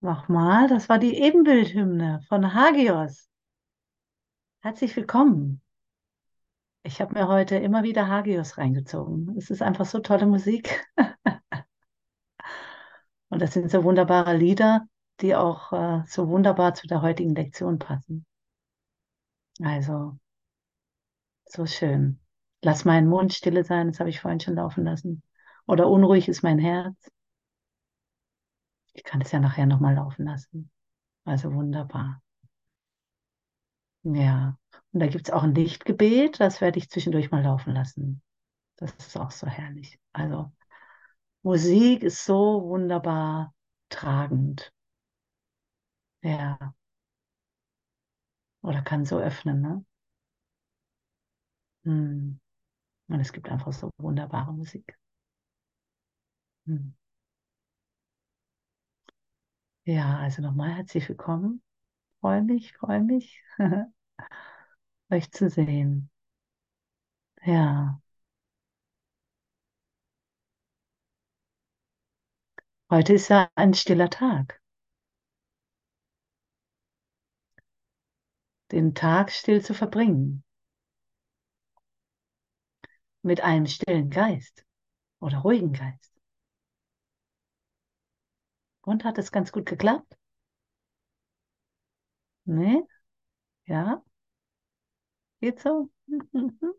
Nochmal, das war die Ebenbildhymne von Hagios. Herzlich willkommen. Ich habe mir heute immer wieder Hagios reingezogen. Es ist einfach so tolle Musik. Und das sind so wunderbare Lieder, die auch äh, so wunderbar zu der heutigen Lektion passen. Also, so schön. Lass meinen Mund stille sein, das habe ich vorhin schon laufen lassen. Oder unruhig ist mein Herz. Ich kann es ja nachher nochmal laufen lassen. Also wunderbar. Ja, und da gibt es auch ein Lichtgebet, das werde ich zwischendurch mal laufen lassen. Das ist auch so herrlich. Also Musik ist so wunderbar tragend. Ja. Oder kann so öffnen, ne? Hm. Und es gibt einfach so wunderbare Musik. Hm. Ja, also nochmal herzlich willkommen. Freue mich, freue mich, euch zu sehen. Ja. Heute ist ja ein stiller Tag. Den Tag still zu verbringen. Mit einem stillen Geist oder ruhigen Geist. Und hat es ganz gut geklappt? Ne? Ja? Geht so?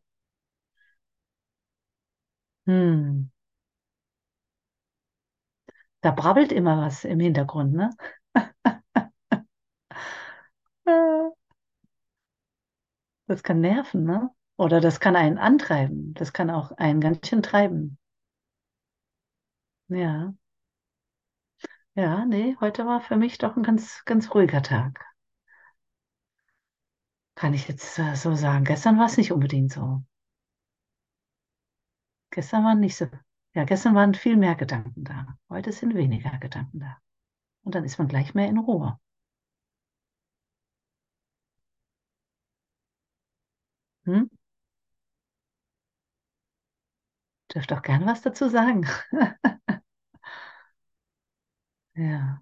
Hm. Da brabbelt immer was im Hintergrund, ne? Das kann nerven, ne? Oder das kann einen antreiben. Das kann auch einen ganz schön treiben. Ja. Ja, nee, heute war für mich doch ein ganz, ganz ruhiger Tag. Kann ich jetzt äh, so sagen. Gestern war es nicht unbedingt so. Gestern waren nicht so. Ja, gestern waren viel mehr Gedanken da. Heute sind weniger Gedanken da. Und dann ist man gleich mehr in Ruhe. Hm? Dürft auch gerne was dazu sagen. ja.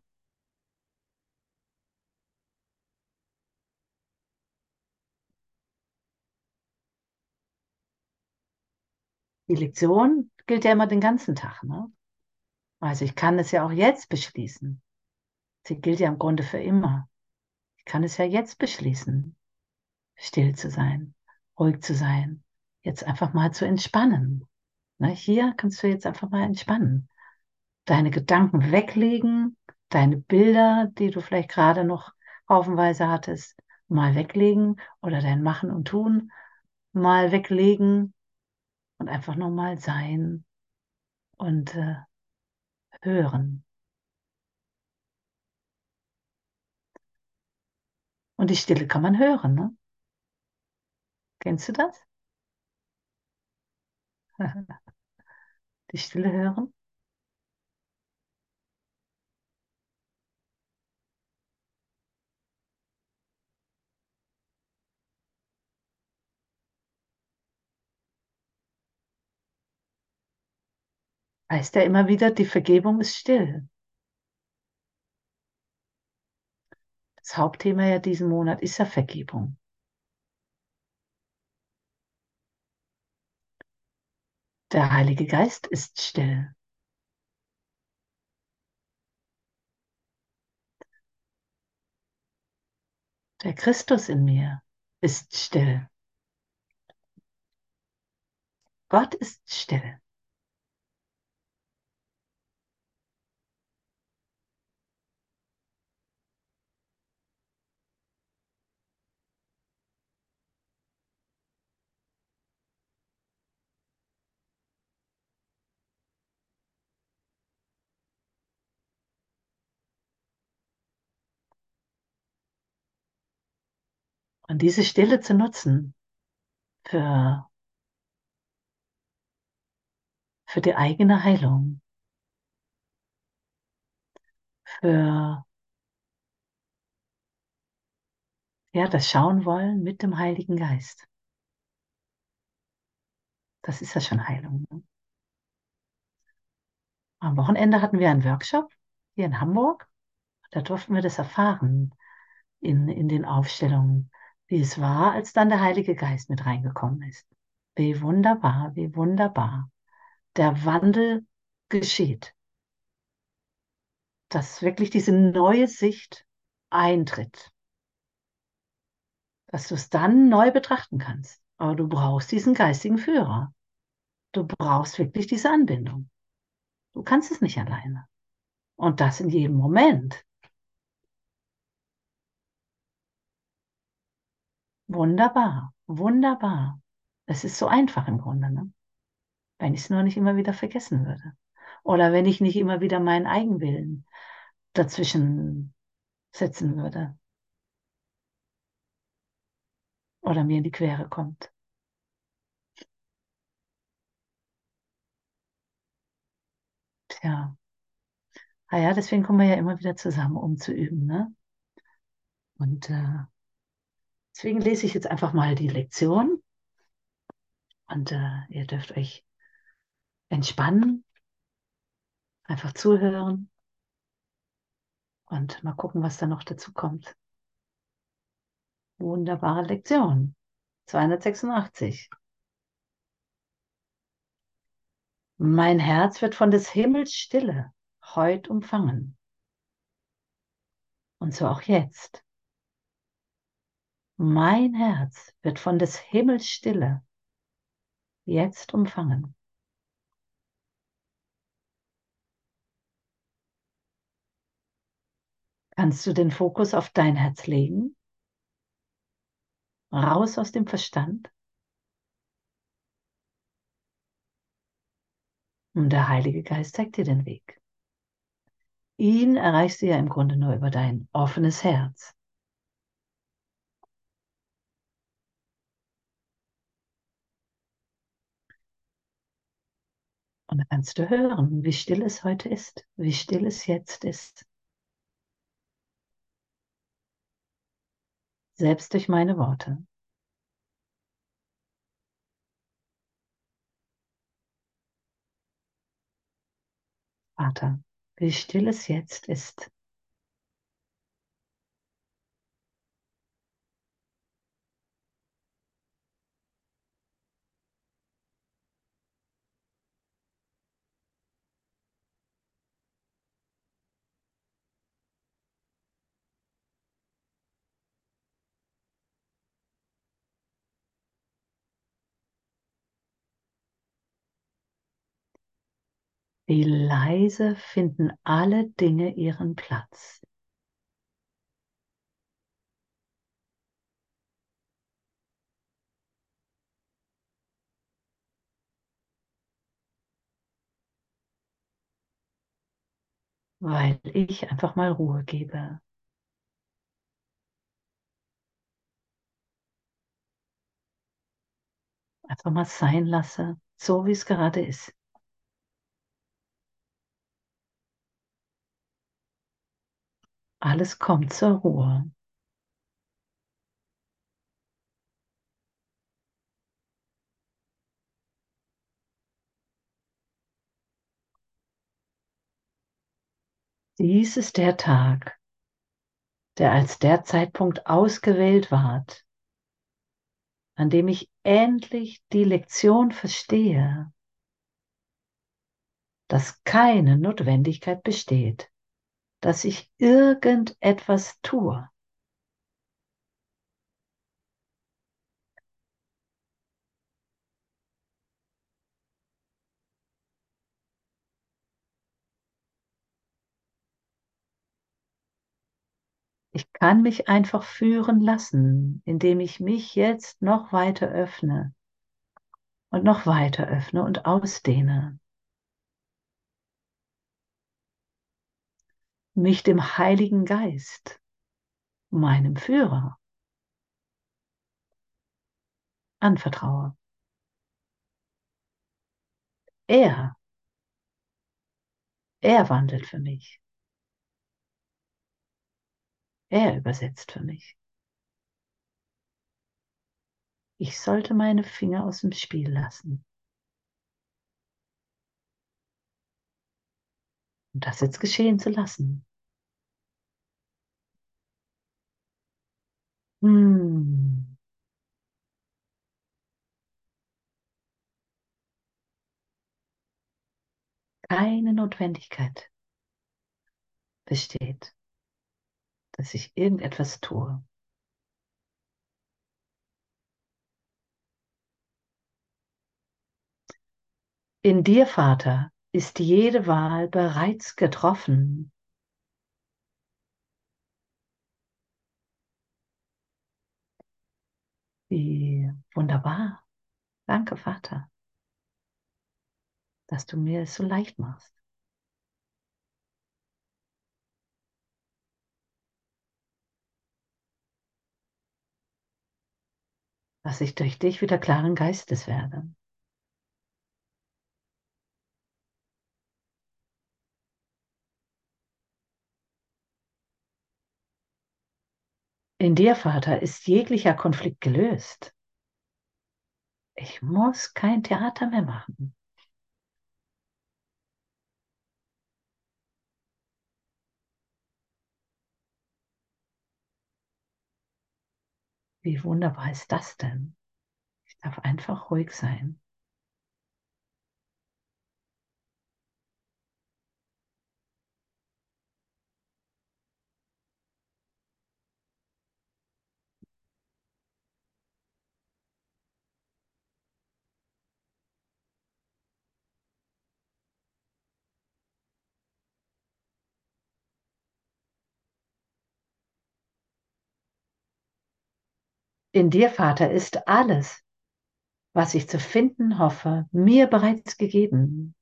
Die Lektion gilt ja immer den ganzen Tag, ne? Also ich kann es ja auch jetzt beschließen. Sie gilt ja im Grunde für immer. Ich kann es ja jetzt beschließen, still zu sein, ruhig zu sein, jetzt einfach mal zu entspannen. Ne? Hier kannst du jetzt einfach mal entspannen. Deine Gedanken weglegen, deine Bilder, die du vielleicht gerade noch haufenweise hattest, mal weglegen oder dein Machen und Tun mal weglegen und einfach nur mal sein und äh, hören. Und die Stille kann man hören, ne? Kennst du das? Die Stille hören? Heißt ja immer wieder, die Vergebung ist still. Das Hauptthema ja diesen Monat ist ja Vergebung. Der Heilige Geist ist still. Der Christus in mir ist still. Gott ist still. Und diese Stille zu nutzen für, für die eigene Heilung, für ja, das Schauen wollen mit dem Heiligen Geist. Das ist ja schon Heilung. Ne? Am Wochenende hatten wir einen Workshop hier in Hamburg. Da durften wir das erfahren in, in den Aufstellungen, wie es war, als dann der Heilige Geist mit reingekommen ist. Wie wunderbar, wie wunderbar. Der Wandel geschieht. Dass wirklich diese neue Sicht eintritt. Dass du es dann neu betrachten kannst. Aber du brauchst diesen geistigen Führer. Du brauchst wirklich diese Anbindung. Du kannst es nicht alleine. Und das in jedem Moment. Wunderbar, wunderbar. Es ist so einfach im Grunde, ne? wenn ich es nur nicht immer wieder vergessen würde. Oder wenn ich nicht immer wieder meinen Eigenwillen dazwischen setzen würde. Oder mir in die Quere kommt. Tja. Ah ja, deswegen kommen wir ja immer wieder zusammen, um zu üben. Ne? Und äh, deswegen lese ich jetzt einfach mal die Lektion. Und äh, ihr dürft euch entspannen, einfach zuhören und mal gucken, was da noch dazu kommt. Wunderbare Lektion. 286. Mein Herz wird von des Himmels Stille heut umfangen. Und so auch jetzt. Mein Herz wird von des Himmels Stille jetzt umfangen. Kannst du den Fokus auf dein Herz legen? Raus aus dem Verstand? Und der Heilige Geist zeigt dir den Weg. Ihn erreichst du ja im Grunde nur über dein offenes Herz. Und dann kannst du hören, wie still es heute ist, wie still es jetzt ist. Selbst durch meine Worte. Vater, wie still es jetzt ist. Wie leise finden alle Dinge ihren Platz. Weil ich einfach mal Ruhe gebe. Einfach mal sein lasse, so wie es gerade ist. Alles kommt zur Ruhe. Dies ist der Tag, der als der Zeitpunkt ausgewählt ward, an dem ich endlich die Lektion verstehe, dass keine Notwendigkeit besteht, dass ich irgendetwas tue. Ich kann mich einfach führen lassen, indem ich mich jetzt noch weiter öffne und noch weiter öffne und ausdehne. Mich dem Heiligen Geist, meinem Führer, anvertraue. Er, er wandelt für mich. Er übersetzt für mich. Ich sollte meine Finger aus dem Spiel lassen. Und das jetzt geschehen zu lassen. Hm. Keine Notwendigkeit besteht, dass ich irgendetwas tue. In dir, Vater, ist jede Wahl bereits getroffen. Wie wunderbar. Danke, Vater, dass du mir es so leicht machst. Dass ich durch dich wieder klaren Geistes werde. In dir, Vater, ist jeglicher Konflikt gelöst. Ich muss kein Theater mehr machen. Wie wunderbar ist das denn? Ich darf einfach ruhig sein. In dir, Vater, ist alles, was ich zu finden hoffe, mir bereits gegeben.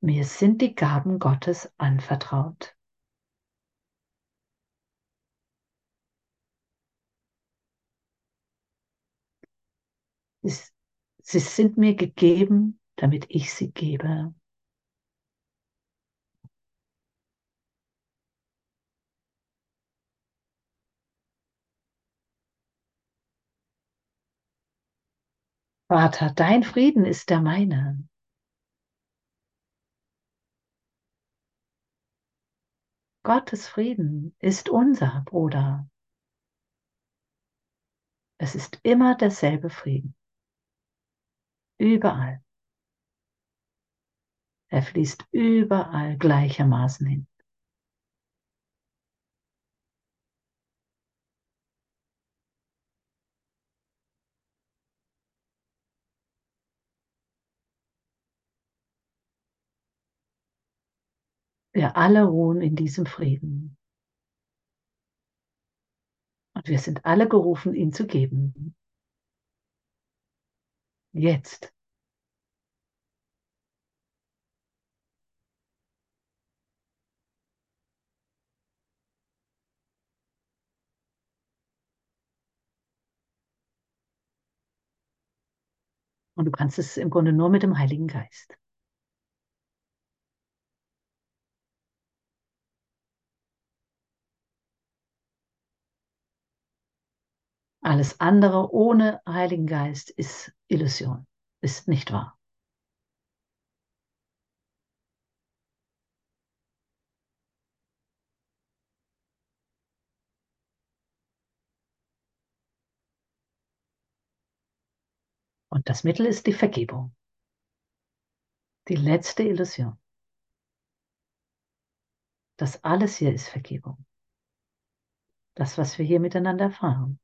Mir sind die Gaben Gottes anvertraut. Sie sind mir gegeben, damit ich sie gebe. Vater, dein Frieden ist der meine. Gottes Frieden ist unser Bruder. Es ist immer derselbe Frieden. Überall. Er fließt überall gleichermaßen hin. Wir alle ruhen in diesem Frieden. Und wir sind alle gerufen, ihn zu geben. Jetzt. Und du kannst es im Grunde nur mit dem Heiligen Geist. Alles andere ohne Heiligen Geist ist Illusion, ist nicht wahr. Und das Mittel ist die Vergebung. Die letzte Illusion. Das alles hier ist Vergebung. Das, was wir hier miteinander erfahren.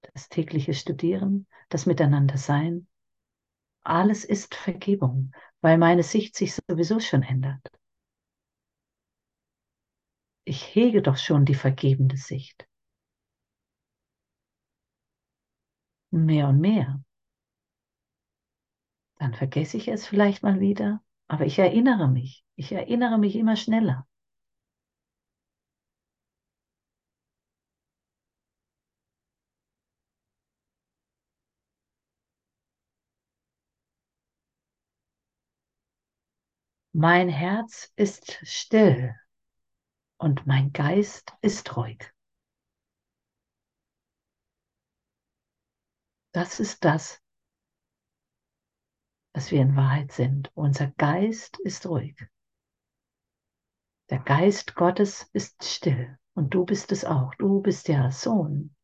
Das tägliche Studieren, das Miteinander sein. Alles ist Vergebung, weil meine Sicht sich sowieso schon ändert. Ich hege doch schon die vergebende Sicht. Mehr und mehr dann vergesse ich es vielleicht mal wieder, aber ich erinnere mich. Ich erinnere mich immer schneller. Mein Herz ist still und mein Geist ist ruhig. Das ist das, was wir in Wahrheit sind. Unser Geist ist ruhig. Der Geist Gottes ist still Und du bist es auch. Du bist der Sohn.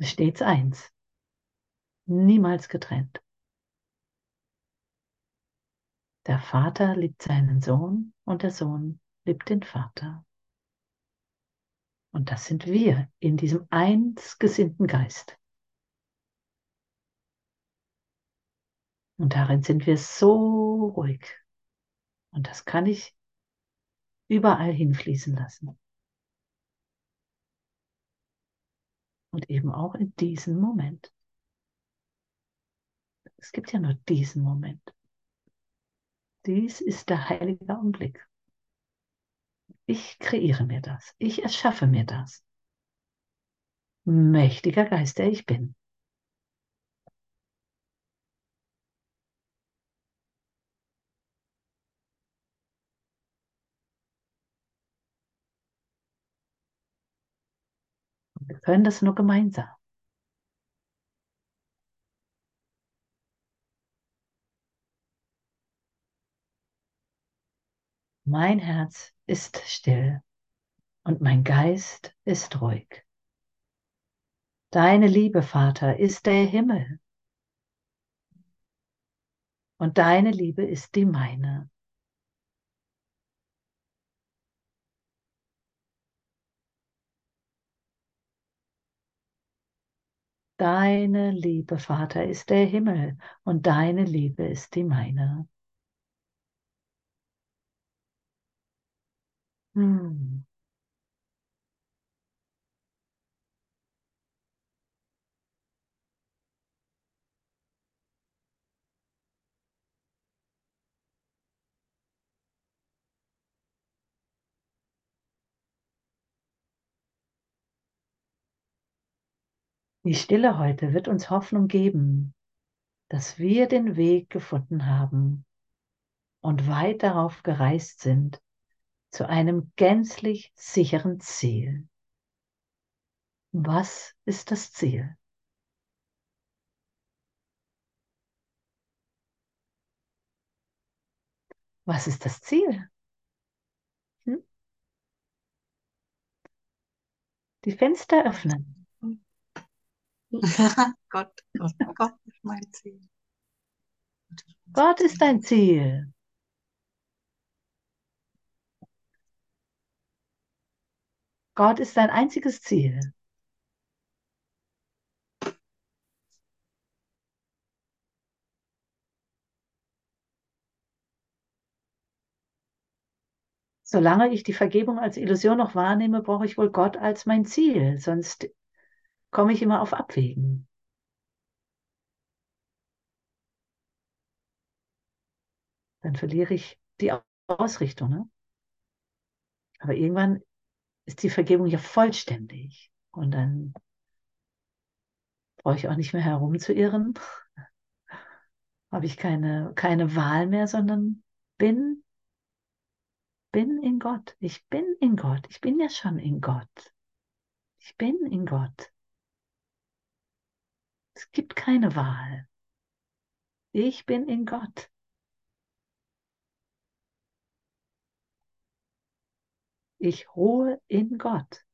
Stets eins. Niemals getrennt. Der Vater liebt seinen Sohn und der Sohn liebt den Vater. Und das sind wir in diesem einsgesinnten Geist. Und darin sind wir so ruhig. Und das kann ich überall hinfließen lassen. Und eben auch in diesem Moment. Es gibt ja nur diesen Moment. Dies ist der heilige Augenblick. Ich kreiere mir das. Ich erschaffe mir das. Mächtiger Geist, der ich bin. Wir können das nur gemeinsam. Mein Herz ist still und mein Geist ist ruhig. Deine Liebe, Vater, ist der Himmel. Und deine Liebe ist die meine. Deine Liebe, Vater, ist der Himmel und deine Liebe ist die meine. Hm. Die Stille heute wird uns Hoffnung geben, dass wir den Weg gefunden haben und weit darauf gereist sind zu einem gänzlich sicheren Ziel. Was ist das Ziel? Was ist das Ziel? Hm? Die Fenster öffnen. Gott, Gott, Gott ist mein Ziel. Gott ist dein Ziel. Gott ist dein einziges Ziel. Solange ich die Vergebung als Illusion noch wahrnehme, brauche ich wohl Gott als mein Ziel, sonst komme ich immer auf Abwägen. Dann verliere ich die Ausrichtung. Ne? Aber irgendwann ist die Vergebung ja vollständig und dann brauche ich auch nicht mehr herumzuirren. Habe ich keine, keine Wahl mehr, sondern bin, bin in Gott. Ich bin in Gott. Ich bin ja schon in Gott. Ich bin in Gott. Es gibt keine Wahl. Ich bin in Gott. Ich ruhe in Gott.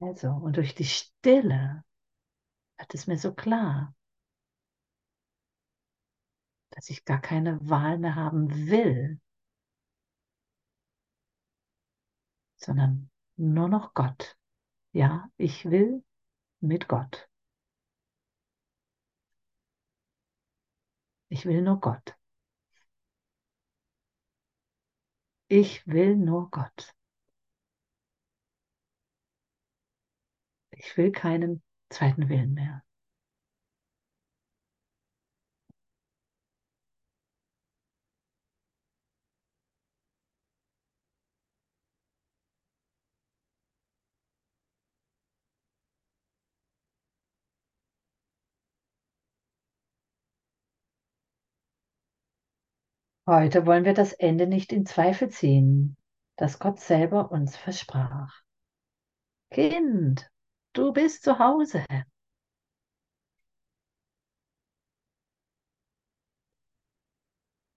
Also, und durch die Stille wird es mir so klar, dass ich gar keine Wahl mehr haben will, sondern nur noch Gott. Ja, ich will mit Gott. Ich will nur Gott. Ich will nur Gott. Ich will keinen zweiten Willen mehr. Heute wollen wir das Ende nicht in Zweifel ziehen, das Gott selber uns versprach. Kind, du bist zu Hause.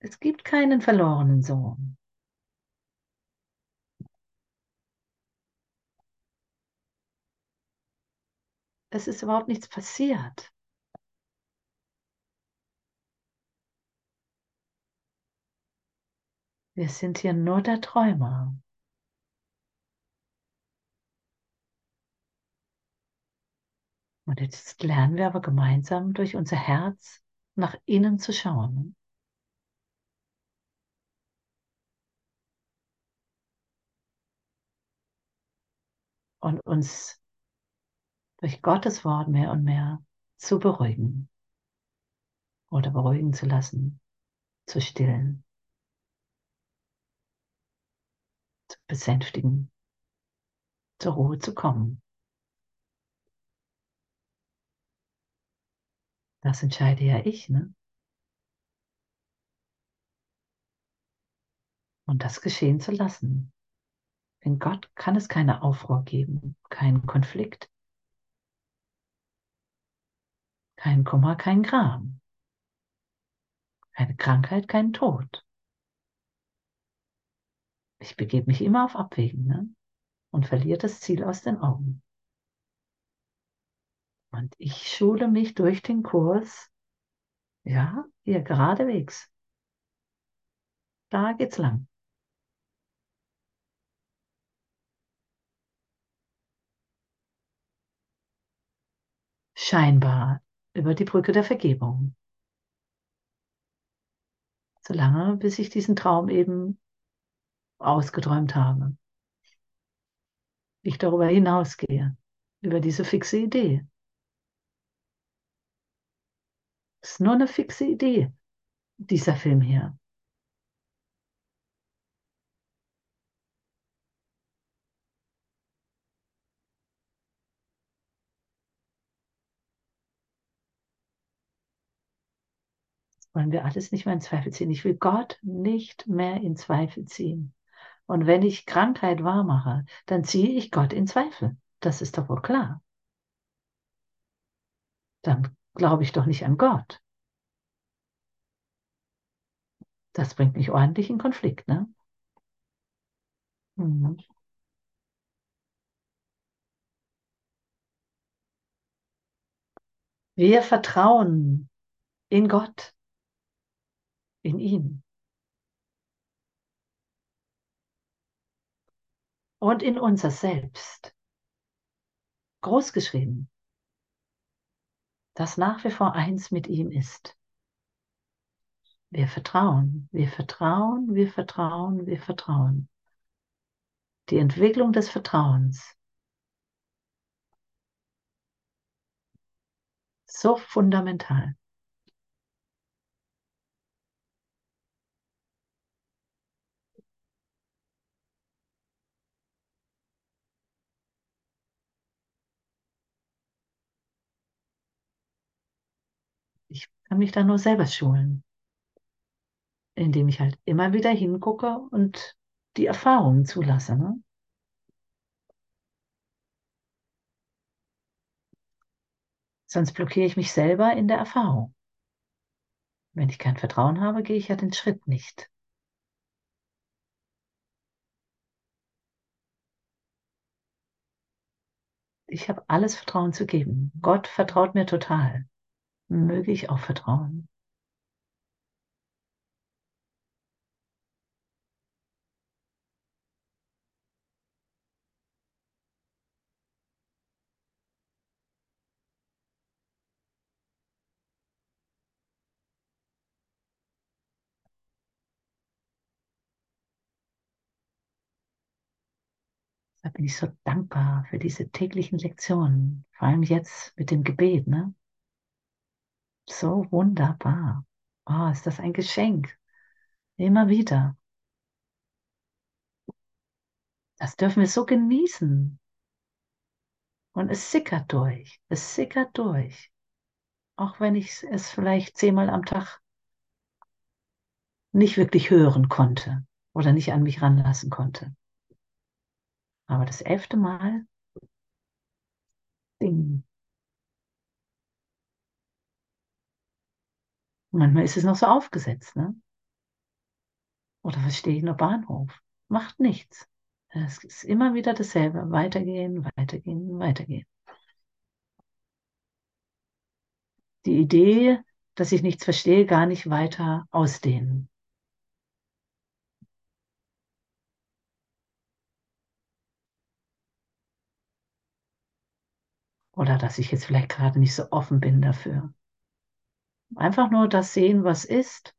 Es gibt keinen verlorenen Sohn. Es ist überhaupt nichts passiert. Wir sind hier nur der Träumer. Und jetzt lernen wir aber gemeinsam durch unser Herz nach innen zu schauen. Und uns durch Gottes Wort mehr und mehr zu beruhigen oder beruhigen zu lassen, zu stillen, zu besänftigen, zur Ruhe zu kommen. Das entscheide ja ich, ne? Und das geschehen zu lassen. In Gott kann es keine Aufruhr geben, keinen Konflikt, kein Kummer, kein Gram, keine Krankheit, kein Tod. Ich begebe mich immer auf Abwägen ne? und verliere das Ziel aus den Augen. Und ich schule mich durch den Kurs, ja, hier geradewegs. Da geht's lang. Scheinbar über die Brücke der Vergebung. Solange, bis ich diesen Traum eben ausgeträumt habe. Ich darüber hinausgehe, über diese fixe Idee. Es ist nur eine fixe Idee, dieser Film hier. wollen wir alles nicht mehr in Zweifel ziehen. Ich will Gott nicht mehr in Zweifel ziehen. Und wenn ich Krankheit wahrmache, dann ziehe ich Gott in Zweifel. Das ist doch wohl klar. Dann glaube ich doch nicht an Gott. Das bringt mich ordentlich in Konflikt, ne? Mhm. Wir vertrauen in Gott in ihm. Und in unser Selbst. Großgeschrieben. Das nach wie vor eins mit ihm ist. Wir vertrauen, wir vertrauen, wir vertrauen, wir vertrauen. Die Entwicklung des Vertrauens. So fundamental. Ich kann mich da nur selber schulen, indem ich halt immer wieder hingucke und die Erfahrungen zulasse. Ne? Sonst blockiere ich mich selber in der Erfahrung. Wenn ich kein Vertrauen habe, gehe ich ja den Schritt nicht. Ich habe alles Vertrauen zu geben. Gott vertraut mir total möge ich auch vertrauen. Da bin ich so dankbar für diese täglichen Lektionen, vor allem jetzt mit dem Gebet, ne? So wunderbar. Oh, ist das ein Geschenk. Immer wieder. Das dürfen wir so genießen. Und es sickert durch. Es sickert durch. Auch wenn ich es vielleicht zehnmal am Tag nicht wirklich hören konnte oder nicht an mich ranlassen konnte. Aber das elfte Mal, ding. Manchmal ist es noch so aufgesetzt, ne? Oder was stehe ich nur Bahnhof? Macht nichts. Es ist immer wieder dasselbe. Weitergehen, weitergehen, weitergehen. Die Idee, dass ich nichts verstehe, gar nicht weiter ausdehnen. Oder dass ich jetzt vielleicht gerade nicht so offen bin dafür. Einfach nur das sehen, was ist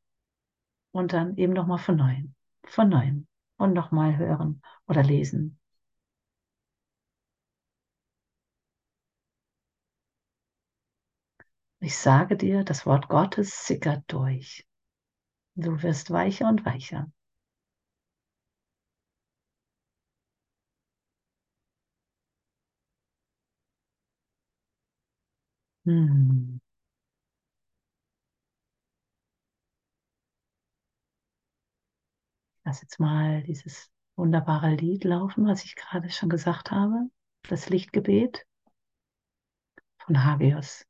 und dann eben nochmal von neuem, von neuem und nochmal hören oder lesen. Ich sage dir, das Wort Gottes sickert durch. Du wirst weicher und weicher. Hm. Lass jetzt mal dieses wunderbare Lied laufen, was ich gerade schon gesagt habe. Das Lichtgebet von Hagios.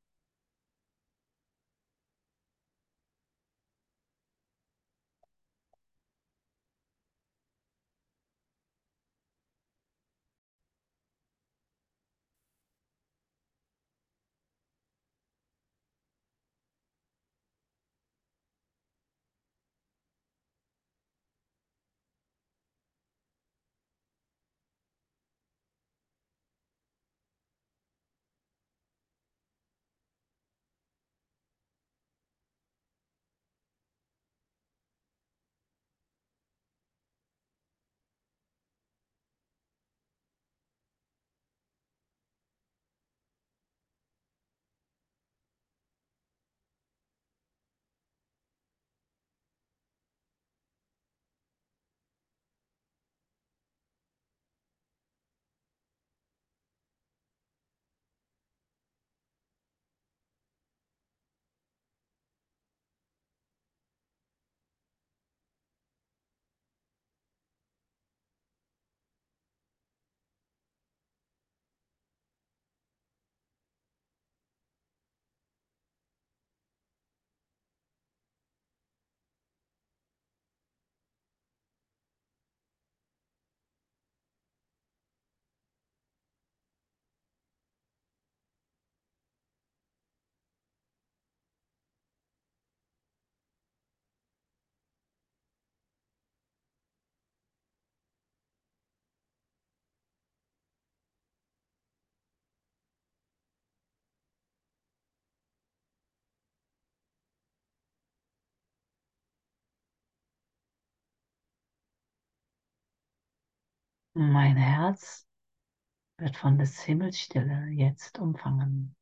Mein Herz wird von des Himmels Stille jetzt umfangen.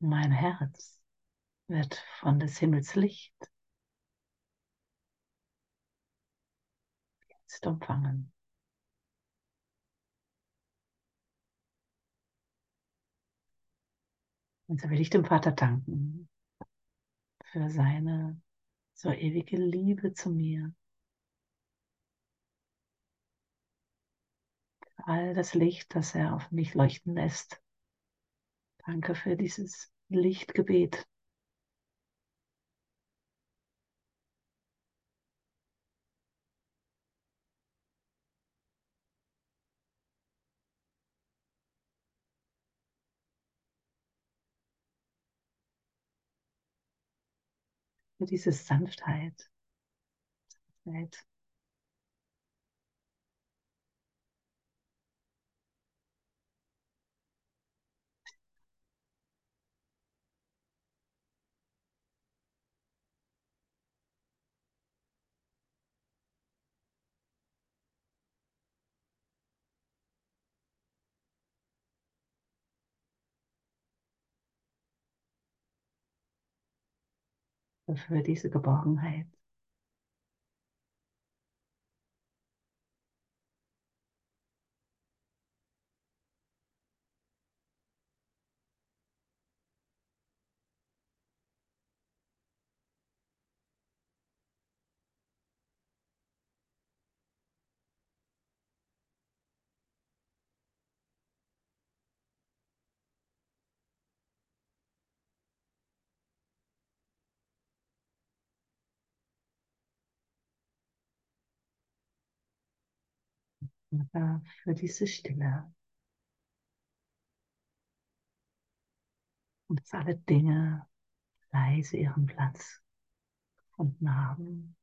Mein Herz wird von des Himmels Licht jetzt umfangen. Und so will ich dem Vater danken für seine so ewige Liebe zu mir. All das Licht, das er auf mich leuchten lässt. Danke für dieses Lichtgebet. Für diese Sanftheit. Sanftheit. Für diese Geborgenheit. Vater, für diese Stille. Und dass alle Dinge leise ihren Platz gefunden haben.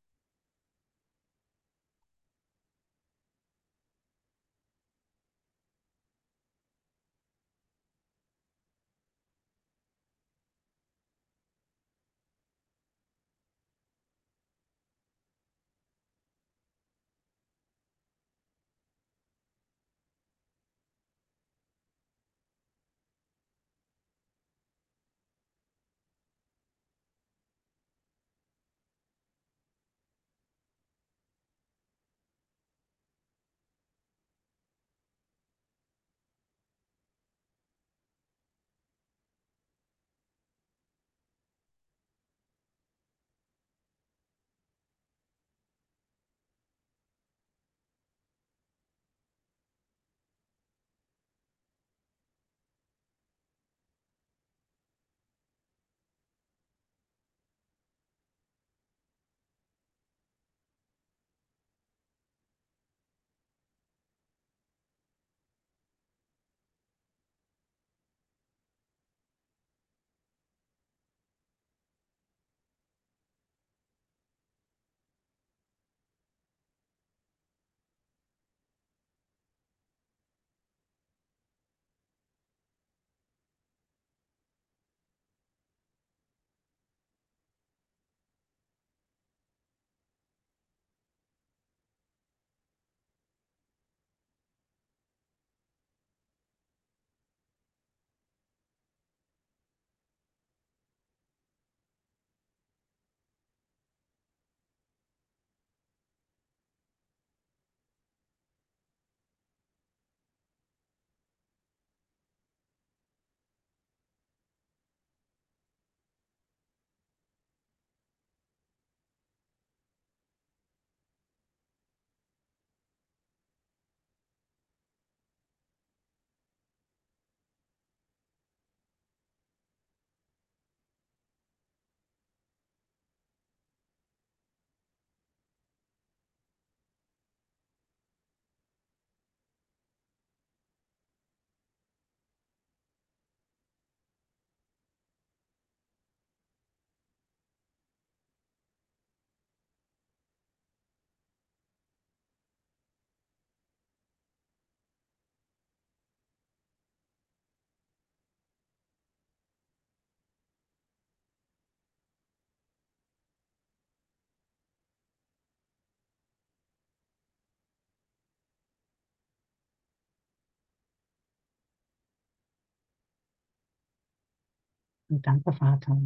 Und danke, Vater,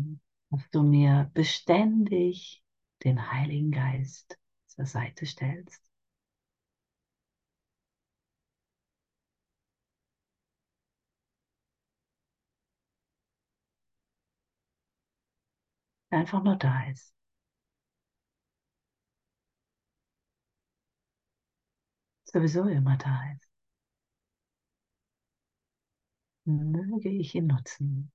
dass du mir beständig den Heiligen Geist zur Seite stellst. Einfach nur da ist. Sowieso immer da ist. Möge ich ihn nutzen.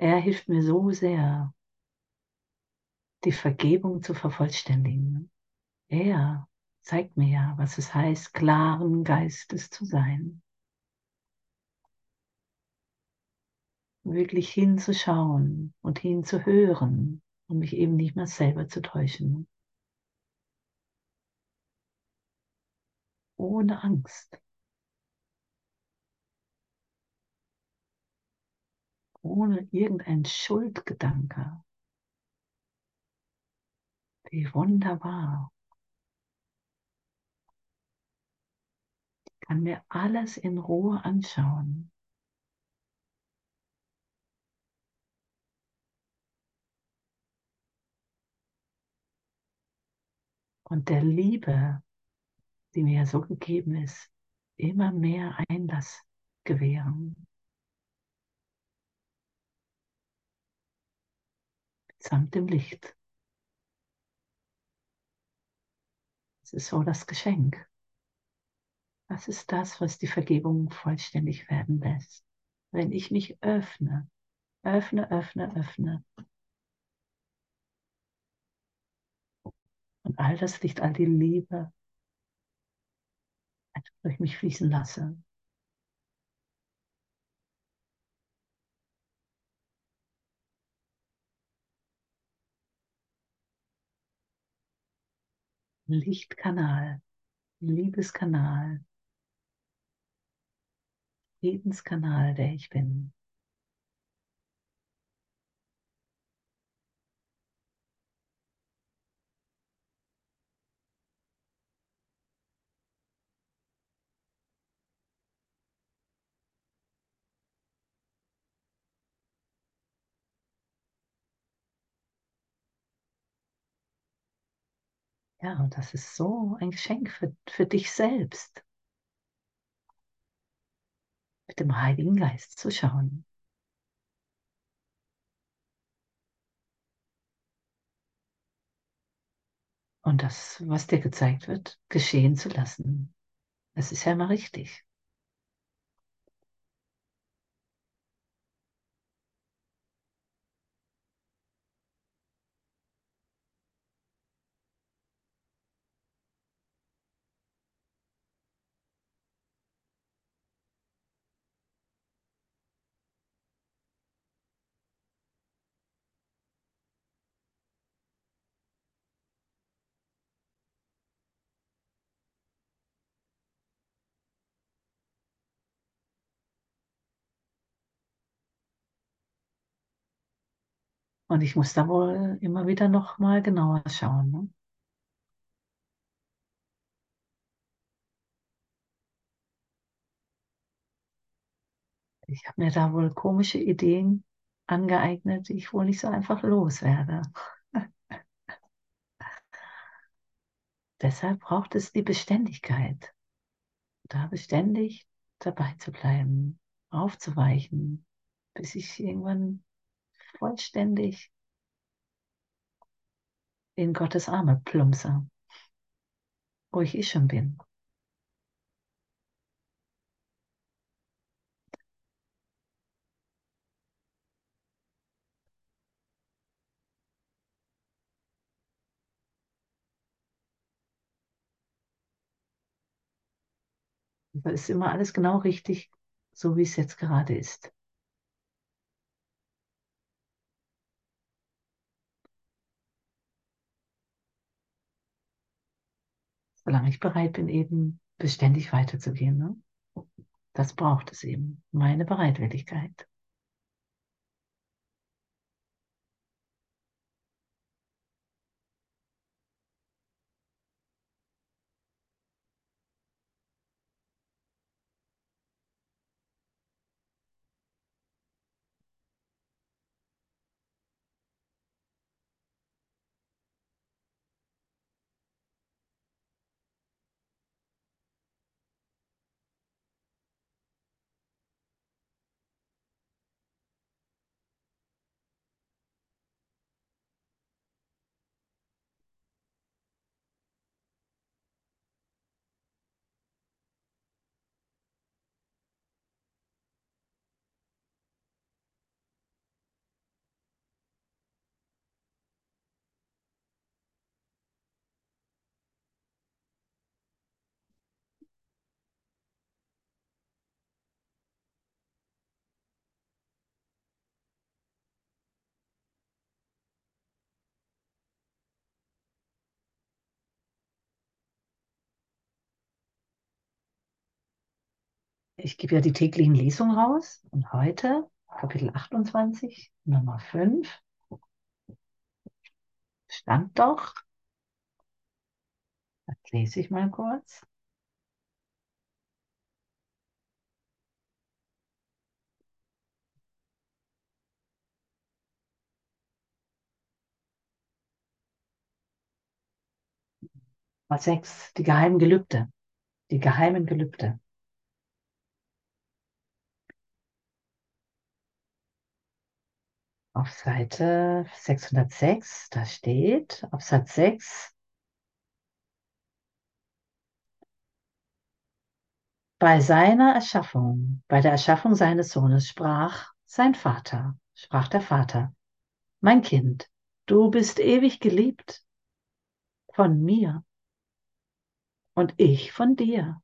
Er hilft mir so sehr, die Vergebung zu vervollständigen. Er zeigt mir ja, was es heißt, klaren Geistes zu sein. Wirklich hinzuschauen und hinzuhören und mich eben nicht mehr selber zu täuschen. Ohne Angst. Ohne irgendein Schuldgedanke. Wie wunderbar. Ich kann mir alles in Ruhe anschauen. Und der Liebe, die mir so gegeben ist, immer mehr Einlass gewähren. Samt dem Licht. Es ist so das Geschenk. Das ist das, was die Vergebung vollständig werden lässt. Wenn ich mich öffne Öffne, öffne, öffne. Und all das Licht, all die Liebe einfach durch mich fließen lasse. Lichtkanal, Liebeskanal, Friedenskanal, der ich bin. Ja, und das ist so ein Geschenk für, für dich selbst, mit dem Heiligen Geist zu schauen. Und das, was dir gezeigt wird, geschehen zu lassen. Das ist ja immer richtig. Und ich muss da wohl immer wieder noch mal genauer schauen. Ne? Ich habe mir da wohl komische Ideen angeeignet, die ich wohl nicht so einfach loswerde. Deshalb braucht es die Beständigkeit, da beständig dabei zu bleiben, aufzuweichen, bis ich irgendwann vollständig in Gottes Arme plumpse, wo ich eh schon bin. Da ist immer alles genau richtig, so wie es jetzt gerade ist. Solange ich bereit bin, eben beständig weiterzugehen. Ne? Das braucht es eben, meine Bereitwilligkeit. Ich gebe ja die täglichen Lesungen raus und heute Kapitel 28, Nummer 5. Stand doch. Das lese ich mal kurz. Nummer 6, die geheimen Gelübde. Die geheimen Gelübde. Auf Seite 606, da steht, Absatz 6, Bei seiner Erschaffung, bei der Erschaffung seines Sohnes sprach sein Vater, sprach der Vater, mein Kind, du bist ewig geliebt von mir und ich von dir.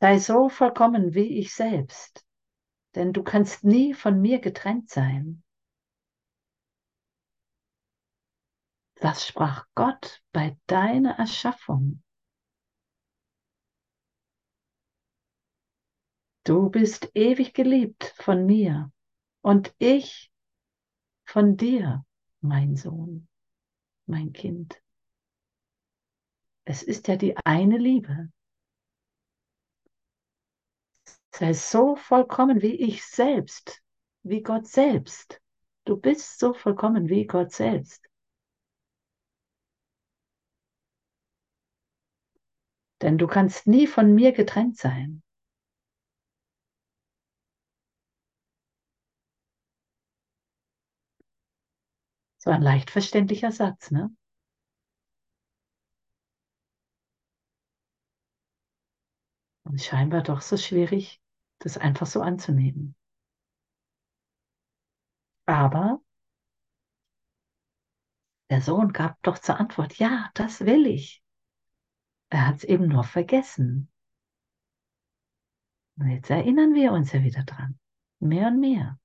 Sei so vollkommen wie ich selbst, denn du kannst nie von mir getrennt sein. Das sprach Gott bei deiner Erschaffung. Du bist ewig geliebt von mir und ich von dir, mein Sohn, mein Kind. Es ist ja die eine Liebe. Sei so vollkommen wie ich selbst, wie Gott selbst. Du bist so vollkommen wie Gott selbst. Denn du kannst nie von mir getrennt sein. So ein leicht verständlicher Satz, ne? Und scheinbar doch so schwierig, das einfach so anzunehmen. Aber der Sohn gab doch zur Antwort, ja, das will ich. Er hat es eben nur vergessen. Und jetzt erinnern wir uns ja wieder dran. Mehr und mehr.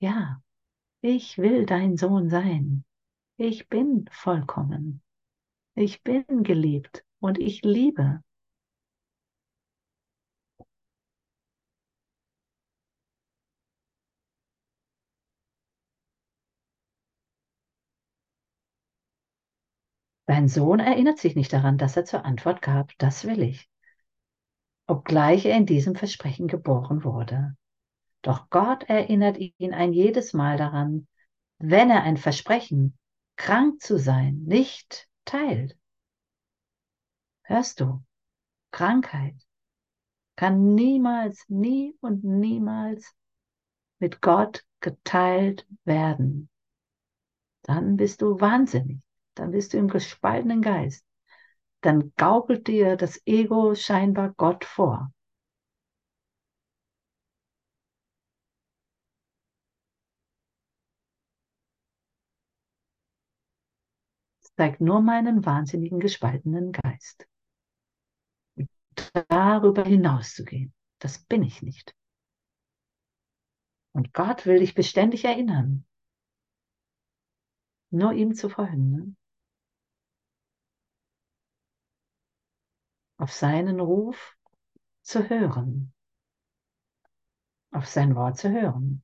Ja, ich will dein Sohn sein. Ich bin vollkommen. Ich bin geliebt und ich liebe. Dein Sohn erinnert sich nicht daran, dass er zur Antwort gab, das will ich, obgleich er in diesem Versprechen geboren wurde. Doch Gott erinnert ihn ein jedes Mal daran, wenn er ein Versprechen, krank zu sein, nicht teilt. Hörst du? Krankheit kann niemals, nie und niemals mit Gott geteilt werden. Dann bist du wahnsinnig. Dann bist du im gespaltenen Geist. Dann gaukelt dir das Ego scheinbar Gott vor. zeigt nur meinen wahnsinnigen, gespaltenen Geist. Darüber hinauszugehen, das bin ich nicht. Und Gott will dich beständig erinnern, nur ihm zu folgen. Ne? Auf seinen Ruf zu hören, auf sein Wort zu hören.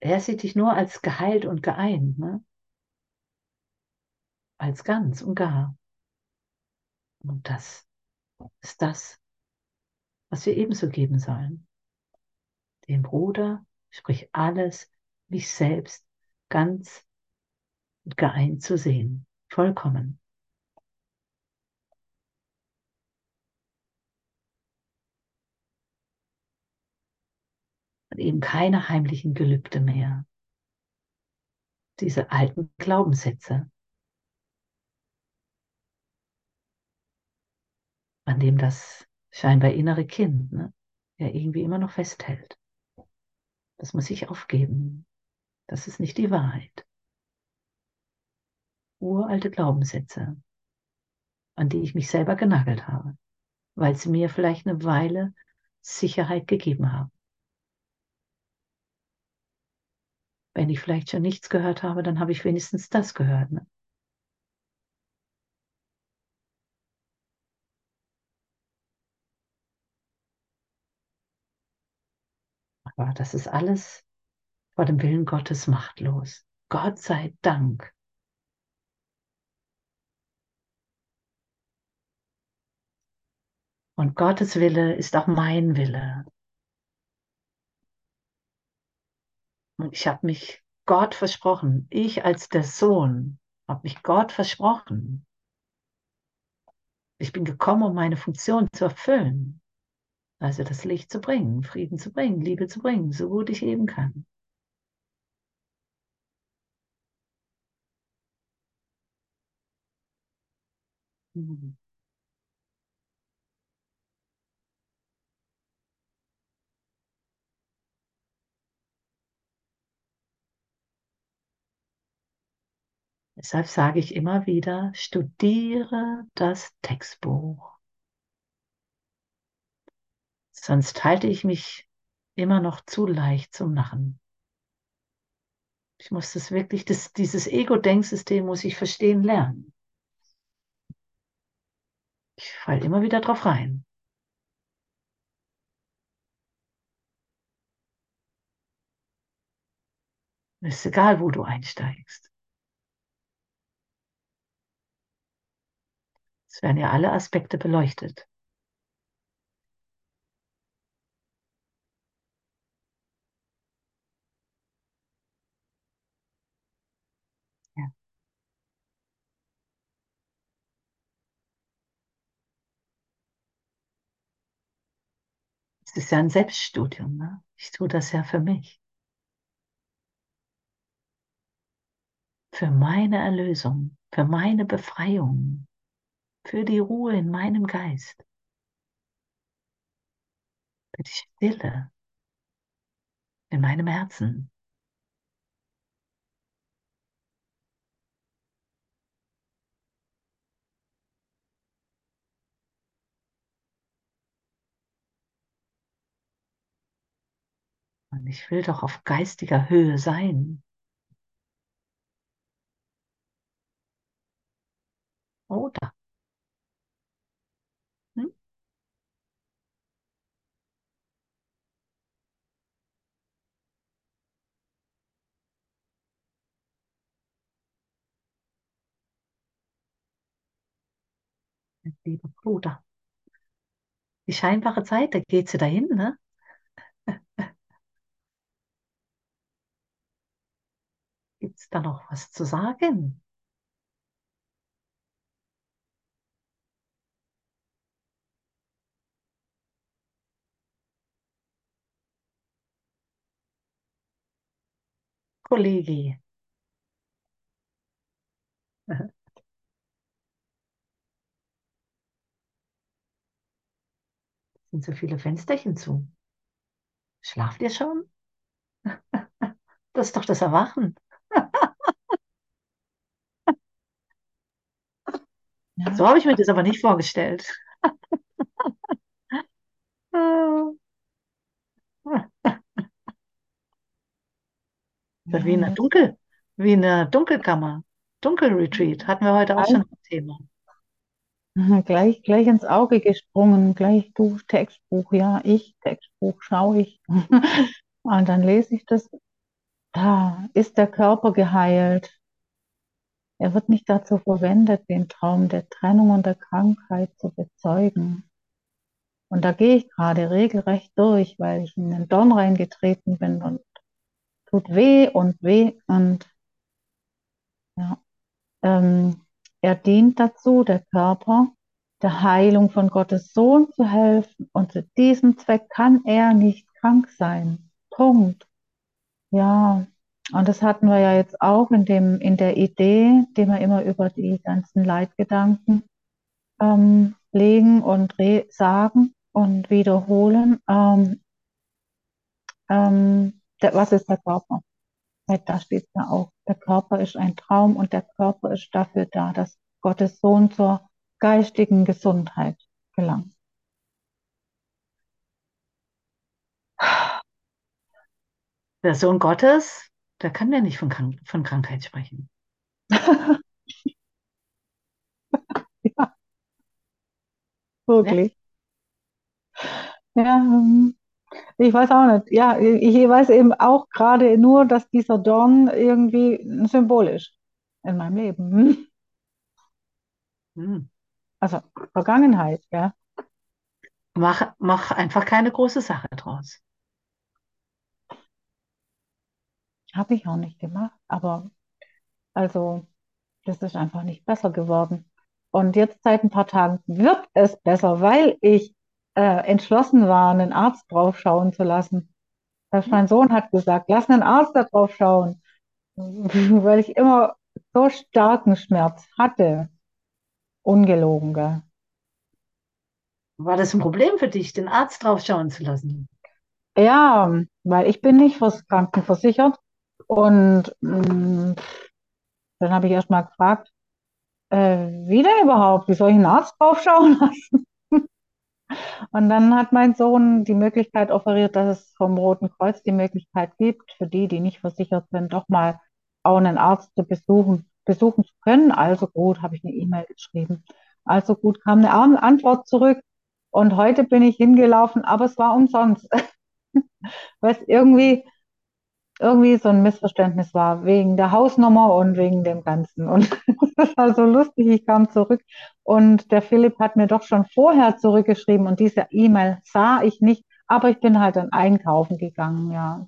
Er sieht dich nur als geheilt und geeint, ne? als ganz und gar. Und das ist das, was wir ebenso geben sollen. Dem Bruder, sprich alles, mich selbst ganz und geeint zu sehen, vollkommen. und eben keine heimlichen Gelübde mehr. Diese alten Glaubenssätze, an dem das scheinbar innere Kind ne, ja irgendwie immer noch festhält. Das muss ich aufgeben. Das ist nicht die Wahrheit. Uralte Glaubenssätze, an die ich mich selber genagelt habe, weil sie mir vielleicht eine Weile Sicherheit gegeben haben. Wenn ich vielleicht schon nichts gehört habe, dann habe ich wenigstens das gehört. Ne? Aber das ist alles vor dem Willen Gottes machtlos. Gott sei Dank. Und Gottes Wille ist auch mein Wille. Und ich habe mich Gott versprochen. Ich als der Sohn habe mich Gott versprochen. Ich bin gekommen, um meine Funktion zu erfüllen. Also das Licht zu bringen, Frieden zu bringen, Liebe zu bringen, so gut ich eben kann. Mhm. Deshalb sage ich immer wieder, studiere das Textbuch. Sonst halte ich mich immer noch zu leicht zum Narren. Ich muss das wirklich, das, dieses Ego-Denksystem muss ich verstehen lernen. Ich falle immer wieder drauf rein. Ist egal, wo du einsteigst. Es werden ja alle Aspekte beleuchtet. Es ist ja ein Selbststudium. Ne? Ich tue das ja für mich. Für meine Erlösung, für meine Befreiung, für die Ruhe in meinem Geist, für die Stille in meinem Herzen. Und ich will doch auf geistiger Höhe sein. Oder? Lieber Bruder. Die scheinbare Zeit, da geht sie dahin, ne? Gibt es da noch was zu sagen? Kollege. Sind so viele Fensterchen zu. Schlaft ihr schon? Das ist doch das Erwachen. Ja. So habe ich mir das aber nicht vorgestellt. Wie in einer Dunkel, wie in einer Dunkelkammer. Dunkelretreat hatten wir heute auch schon ein Thema. Mhm, Gleich, gleich ins Auge gesprungen, gleich du Textbuch, ja, ich, Textbuch, schaue ich. Und dann lese ich das. Da ist der Körper geheilt. Er wird nicht dazu verwendet, den Traum der Trennung und der Krankheit zu bezeugen. Und da gehe ich gerade regelrecht durch, weil ich in den Dorn reingetreten bin und tut weh und weh und ja. Ähm, er dient dazu, der Körper, der Heilung von Gottes Sohn zu helfen. Und zu diesem Zweck kann er nicht krank sein. Punkt. Ja, und das hatten wir ja jetzt auch in dem, in der Idee, die wir immer über die ganzen Leitgedanken ähm, legen und sagen und wiederholen. Ähm, ähm, der, was ist der Körper? Da steht ja auch, der Körper ist ein Traum und der Körper ist dafür da, dass Gottes Sohn zur geistigen Gesundheit gelangt. Der Sohn Gottes, der kann ja nicht von, Krank von Krankheit sprechen. Ja, wirklich. Ja, ähm, ich weiß auch nicht. Ja, ich weiß eben auch gerade nur, dass dieser Dorn irgendwie ein Symbol ist in meinem Leben. Hm? Hm. Also Vergangenheit, ja. Mach, mach einfach keine große Sache draus. Habe ich auch nicht gemacht, aber also das ist einfach nicht besser geworden. Und jetzt seit ein paar Tagen wird es besser, weil ich äh, entschlossen war, einen Arzt drauf schauen zu lassen. Dass mein Sohn hat gesagt, lass einen Arzt da drauf schauen, weil ich immer so starken Schmerz hatte. ungelogen, gell? War das ein Problem für dich, den Arzt draufschauen zu lassen? Ja, weil ich bin nicht fürs Krankenversichert und mh, dann habe ich erst mal gefragt, äh, wie denn überhaupt? Wie soll ich einen Arzt draufschauen lassen? Und dann hat mein Sohn die Möglichkeit offeriert, dass es vom Roten Kreuz die Möglichkeit gibt, für die, die nicht versichert sind, doch mal auch einen Arzt zu besuchen, besuchen zu können. Also gut, habe ich eine E-Mail geschrieben. Also gut, kam eine An- Antwort zurück. Und heute bin ich hingelaufen, aber es war umsonst. Weil es irgendwie, irgendwie so ein Missverständnis war, wegen der Hausnummer und wegen dem Ganzen. Und das war so lustig, ich kam zurück und der Philipp hat mir doch schon vorher zurückgeschrieben und diese E-Mail sah ich nicht, aber ich bin halt dann einkaufen gegangen, ja.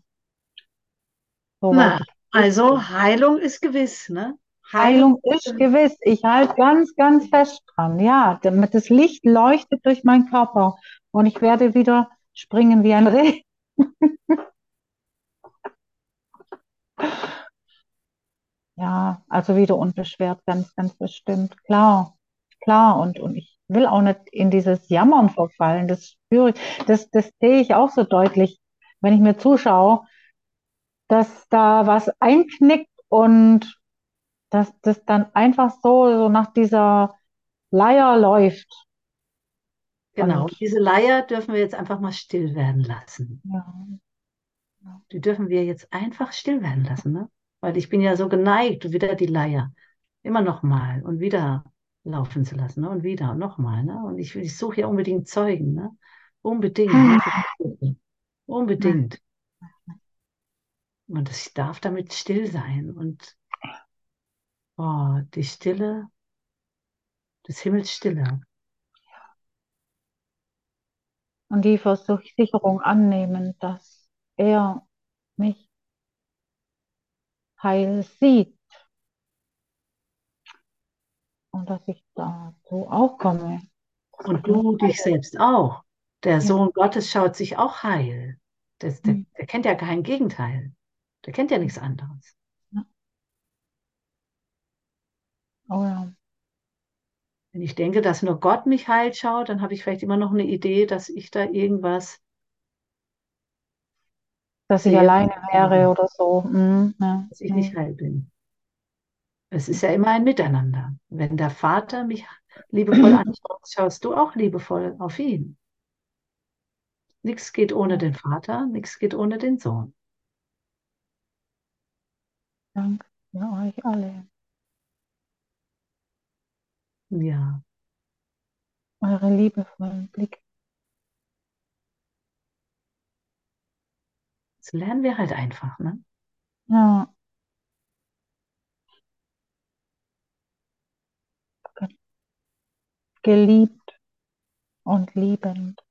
So Na, also. Heilung ist gewiss, ne? Heilung ist gewiss. Ich halte ganz, ganz fest dran. Ja, damit das Licht leuchtet durch meinen Körper und ich werde wieder springen wie ein Reh. Ja, also wieder unbeschwert, ganz, ganz bestimmt. Klar, klar. Und, und ich will auch nicht in dieses Jammern verfallen. Das spüre ich, das, das sehe ich auch so deutlich, wenn ich mir zuschaue, dass da was einknickt und dass das dann einfach so, so nach dieser Leier läuft. Genau, Und diese Leier dürfen wir jetzt einfach mal still werden lassen. ja, Die dürfen wir jetzt einfach still werden lassen, ne? Weil ich bin ja so geneigt, wieder die Leier immer noch mal und wieder laufen zu lassen, ne? Und wieder und noch mal, ne? Und ich, ich suche ja unbedingt Zeugen, ne? Unbedingt, ne? Kirche. Unbedingt. Und ich darf damit still sein und oh, die Stille des Himmels Stille. und die Versicherung annehmen, dass er mich heil sieht und dass ich dazu auch komme. Und du dich selbst auch. Der Ja. Sohn Gottes schaut sich auch heil. Das, der, Hm. der kennt ja kein Gegenteil. Der kennt ja nichts anderes. Oh ja. Wenn ich denke, dass nur Gott mich heil schaut, dann habe ich vielleicht immer noch eine Idee, dass ich da irgendwas Dass ich alleine wäre oder so. Hm, ja. dass ich nicht heil bin. Es ist ja immer ein Miteinander. Wenn der Vater mich liebevoll anschaut, schaust du auch liebevoll auf ihn. Nichts geht ohne den Vater, nichts geht ohne den Sohn. Danke für euch alle. Ja, Eure liebevollen Blicke. Das lernen wir halt einfach, ne? Ja. Geliebt und liebend.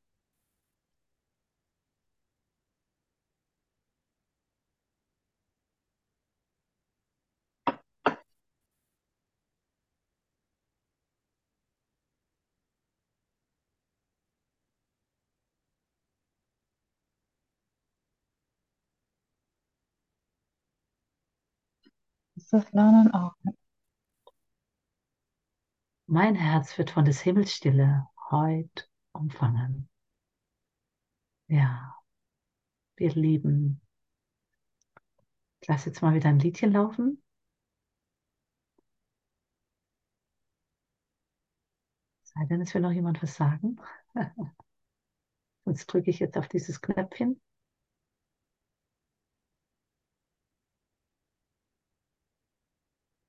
Das Lernen auch. Mein Herz wird von des Himmels Stille heut umfangen. Ja, wir lieben. Ich lasse jetzt mal wieder ein Liedchen laufen. Sei denn, es will noch jemand was sagen. Sonst drücke ich jetzt auf dieses Knöpfchen.